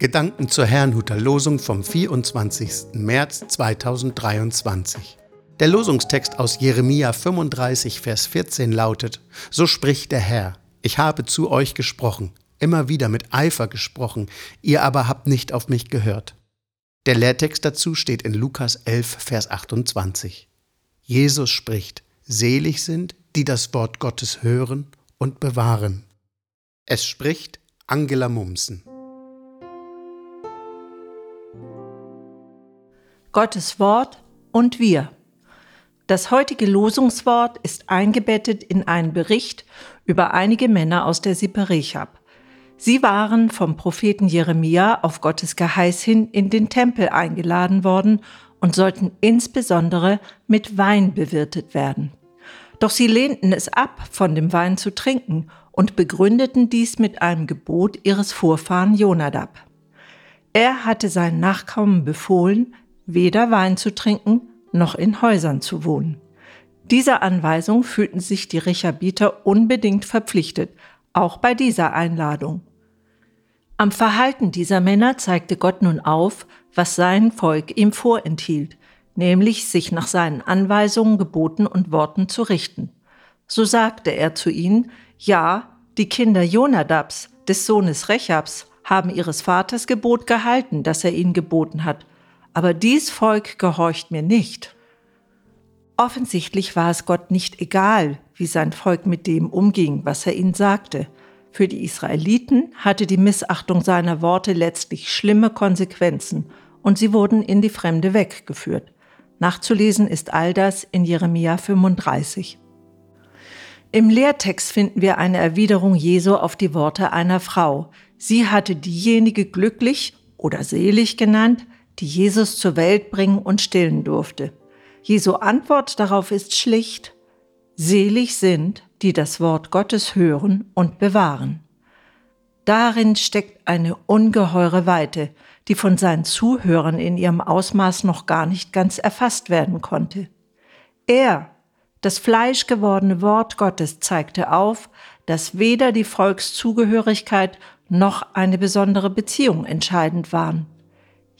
Gedanken zur Herrnhuter Losung vom 24. März 2023. Der Losungstext aus Jeremia 35, Vers 14 lautet, So spricht der Herr, ich habe zu euch gesprochen, immer wieder mit Eifer gesprochen, ihr aber habt nicht auf mich gehört. Der Lehrtext dazu steht in Lukas 11, Vers 28. Jesus spricht, Selig sind, die das Wort Gottes hören und bewahren. Es spricht Angela Mumsen. Gottes Wort und wir. Das heutige Losungswort ist eingebettet in einen Bericht über einige Männer aus der Sippe Rechab. Sie waren vom Propheten Jeremia auf Gottes Geheiß hin in den Tempel eingeladen worden und sollten insbesondere mit Wein bewirtet werden. Doch sie lehnten es ab, von dem Wein zu trinken und begründeten dies mit einem Gebot ihres Vorfahren Jonadab. Er hatte seinen Nachkommen befohlen, weder Wein zu trinken noch in Häusern zu wohnen. Dieser Anweisung fühlten sich die Rechabiter unbedingt verpflichtet, auch bei dieser Einladung. Am Verhalten dieser Männer zeigte Gott nun auf, was sein Volk ihm vorenthielt, nämlich sich nach seinen Anweisungen, Geboten und Worten zu richten. So sagte er zu ihnen, ja, die Kinder Jonadabs, des Sohnes Rechabs, haben ihres Vaters Gebot gehalten, das er ihnen geboten hat, aber dies Volk gehorcht mir nicht. Offensichtlich war es Gott nicht egal, wie sein Volk mit dem umging, was er ihnen sagte. Für die Israeliten hatte die Missachtung seiner Worte letztlich schlimme Konsequenzen und sie wurden in die Fremde weggeführt. Nachzulesen ist all das in Jeremia 35. Im Lehrtext finden wir eine Erwiderung Jesu auf die Worte einer Frau. Sie hatte diejenige glücklich oder selig genannt, die Jesus zur Welt bringen und stillen durfte. Jesu Antwort darauf ist schlicht, selig sind, die das Wort Gottes hören und bewahren. Darin steckt eine ungeheure Weite, die von seinen Zuhörern in ihrem Ausmaß noch gar nicht ganz erfasst werden konnte. Er, das fleischgewordene Wort Gottes, zeigte auf, dass weder die Volkszugehörigkeit noch eine besondere Beziehung entscheidend waren.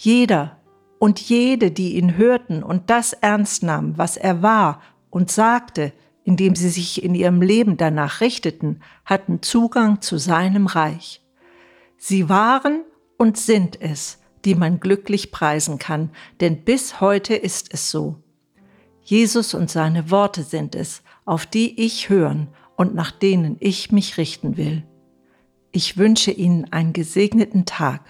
Jeder und jede, die ihn hörten und das ernst nahmen, was er war und sagte, indem sie sich in ihrem Leben danach richteten, hatten Zugang zu seinem Reich. Sie waren und sind es, die man glücklich preisen kann, denn bis heute ist es so. Jesus und seine Worte sind es, auf die ich hören und nach denen ich mich richten will. Ich wünsche Ihnen einen gesegneten Tag.